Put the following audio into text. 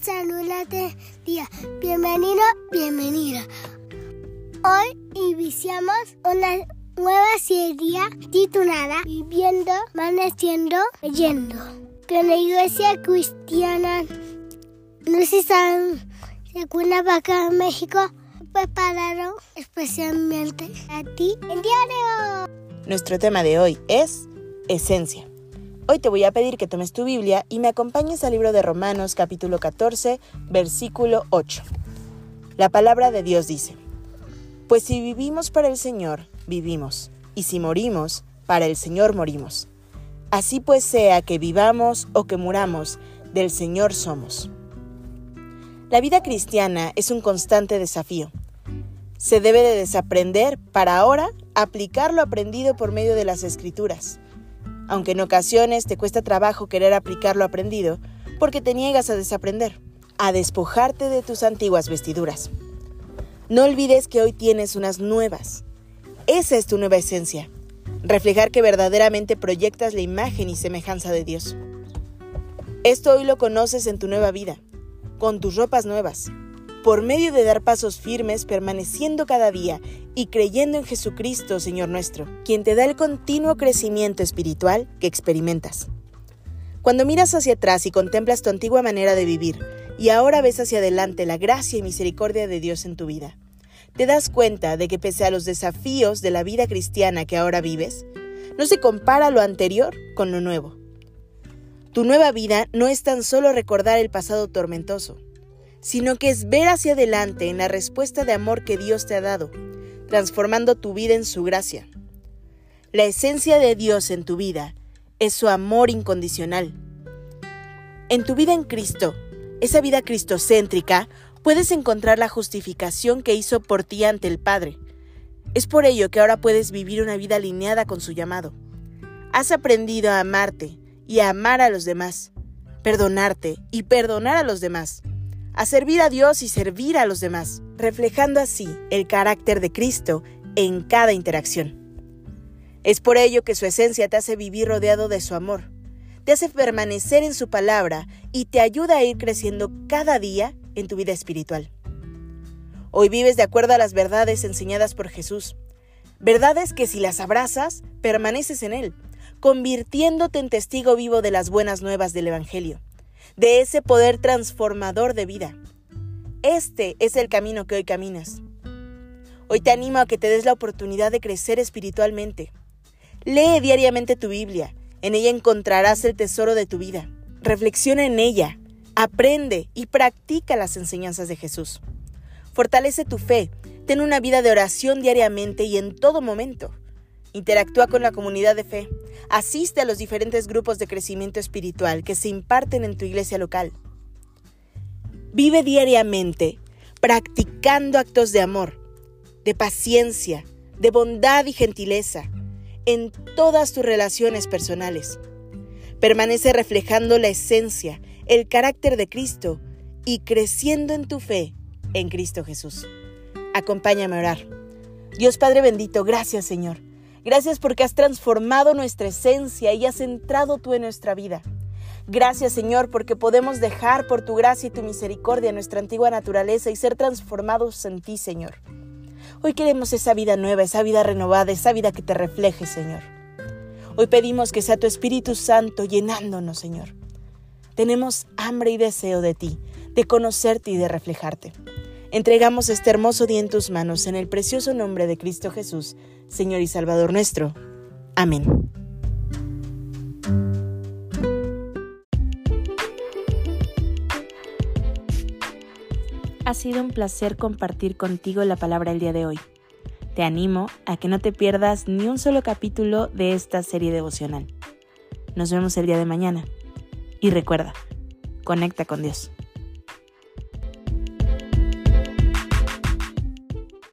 Saludarte día. Bienvenido, bienvenida. Hoy iniciamos una nueva serie titulada Viviendo, Amaneciendo, Leyendo. Que la iglesia cristiana, no sé si de Cuernavaca, México, prepararon especialmente a ti el diario. Nuestro tema de hoy es esencia. Hoy te voy a pedir que tomes tu Biblia y me acompañes al libro de Romanos capítulo 14, versículo 8. La palabra de Dios dice, Pues si vivimos para el Señor, vivimos, y si morimos, para el Señor morimos. Así pues sea que vivamos o que muramos, del Señor somos. La vida cristiana es un constante desafío. Se debe de desaprender para ahora aplicar lo aprendido por medio de las escrituras aunque en ocasiones te cuesta trabajo querer aplicar lo aprendido, porque te niegas a desaprender, a despojarte de tus antiguas vestiduras. No olvides que hoy tienes unas nuevas. Esa es tu nueva esencia, reflejar que verdaderamente proyectas la imagen y semejanza de Dios. Esto hoy lo conoces en tu nueva vida, con tus ropas nuevas, por medio de dar pasos firmes, permaneciendo cada día y creyendo en Jesucristo, Señor nuestro, quien te da el continuo crecimiento espiritual que experimentas. Cuando miras hacia atrás y contemplas tu antigua manera de vivir, y ahora ves hacia adelante la gracia y misericordia de Dios en tu vida, te das cuenta de que pese a los desafíos de la vida cristiana que ahora vives, no se compara lo anterior con lo nuevo. Tu nueva vida no es tan solo recordar el pasado tormentoso, sino que es ver hacia adelante en la respuesta de amor que Dios te ha dado, transformando tu vida en su gracia. La esencia de Dios en tu vida es su amor incondicional. En tu vida en Cristo, esa vida cristocéntrica, puedes encontrar la justificación que hizo por ti ante el Padre. Es por ello que ahora puedes vivir una vida alineada con su llamado. Has aprendido a amarte y a amar a los demás, perdonarte y perdonar a los demás a servir a Dios y servir a los demás, reflejando así el carácter de Cristo en cada interacción. Es por ello que su esencia te hace vivir rodeado de su amor, te hace permanecer en su palabra y te ayuda a ir creciendo cada día en tu vida espiritual. Hoy vives de acuerdo a las verdades enseñadas por Jesús, verdades que si las abrazas, permaneces en Él, convirtiéndote en testigo vivo de las buenas nuevas del Evangelio de ese poder transformador de vida. Este es el camino que hoy caminas. Hoy te animo a que te des la oportunidad de crecer espiritualmente. Lee diariamente tu Biblia. En ella encontrarás el tesoro de tu vida. Reflexiona en ella. Aprende y practica las enseñanzas de Jesús. Fortalece tu fe. Ten una vida de oración diariamente y en todo momento. Interactúa con la comunidad de fe. Asiste a los diferentes grupos de crecimiento espiritual que se imparten en tu iglesia local. Vive diariamente practicando actos de amor, de paciencia, de bondad y gentileza en todas tus relaciones personales. Permanece reflejando la esencia, el carácter de Cristo y creciendo en tu fe en Cristo Jesús. Acompáñame a orar. Dios Padre bendito, gracias Señor Gracias porque has transformado nuestra esencia y has entrado tú en nuestra vida. Gracias Señor porque podemos dejar por tu gracia y tu misericordia nuestra antigua naturaleza y ser transformados en ti Señor. Hoy queremos esa vida nueva, esa vida renovada, esa vida que te refleje Señor. Hoy pedimos que sea tu Espíritu Santo llenándonos Señor. Tenemos hambre y deseo de ti, de conocerte y de reflejarte. Entregamos este hermoso día en tus manos en el precioso nombre de Cristo Jesús, Señor y Salvador nuestro. Amén. Ha sido un placer compartir contigo la palabra el día de hoy. Te animo a que no te pierdas ni un solo capítulo de esta serie devocional. Nos vemos el día de mañana. Y recuerda, conecta con Dios.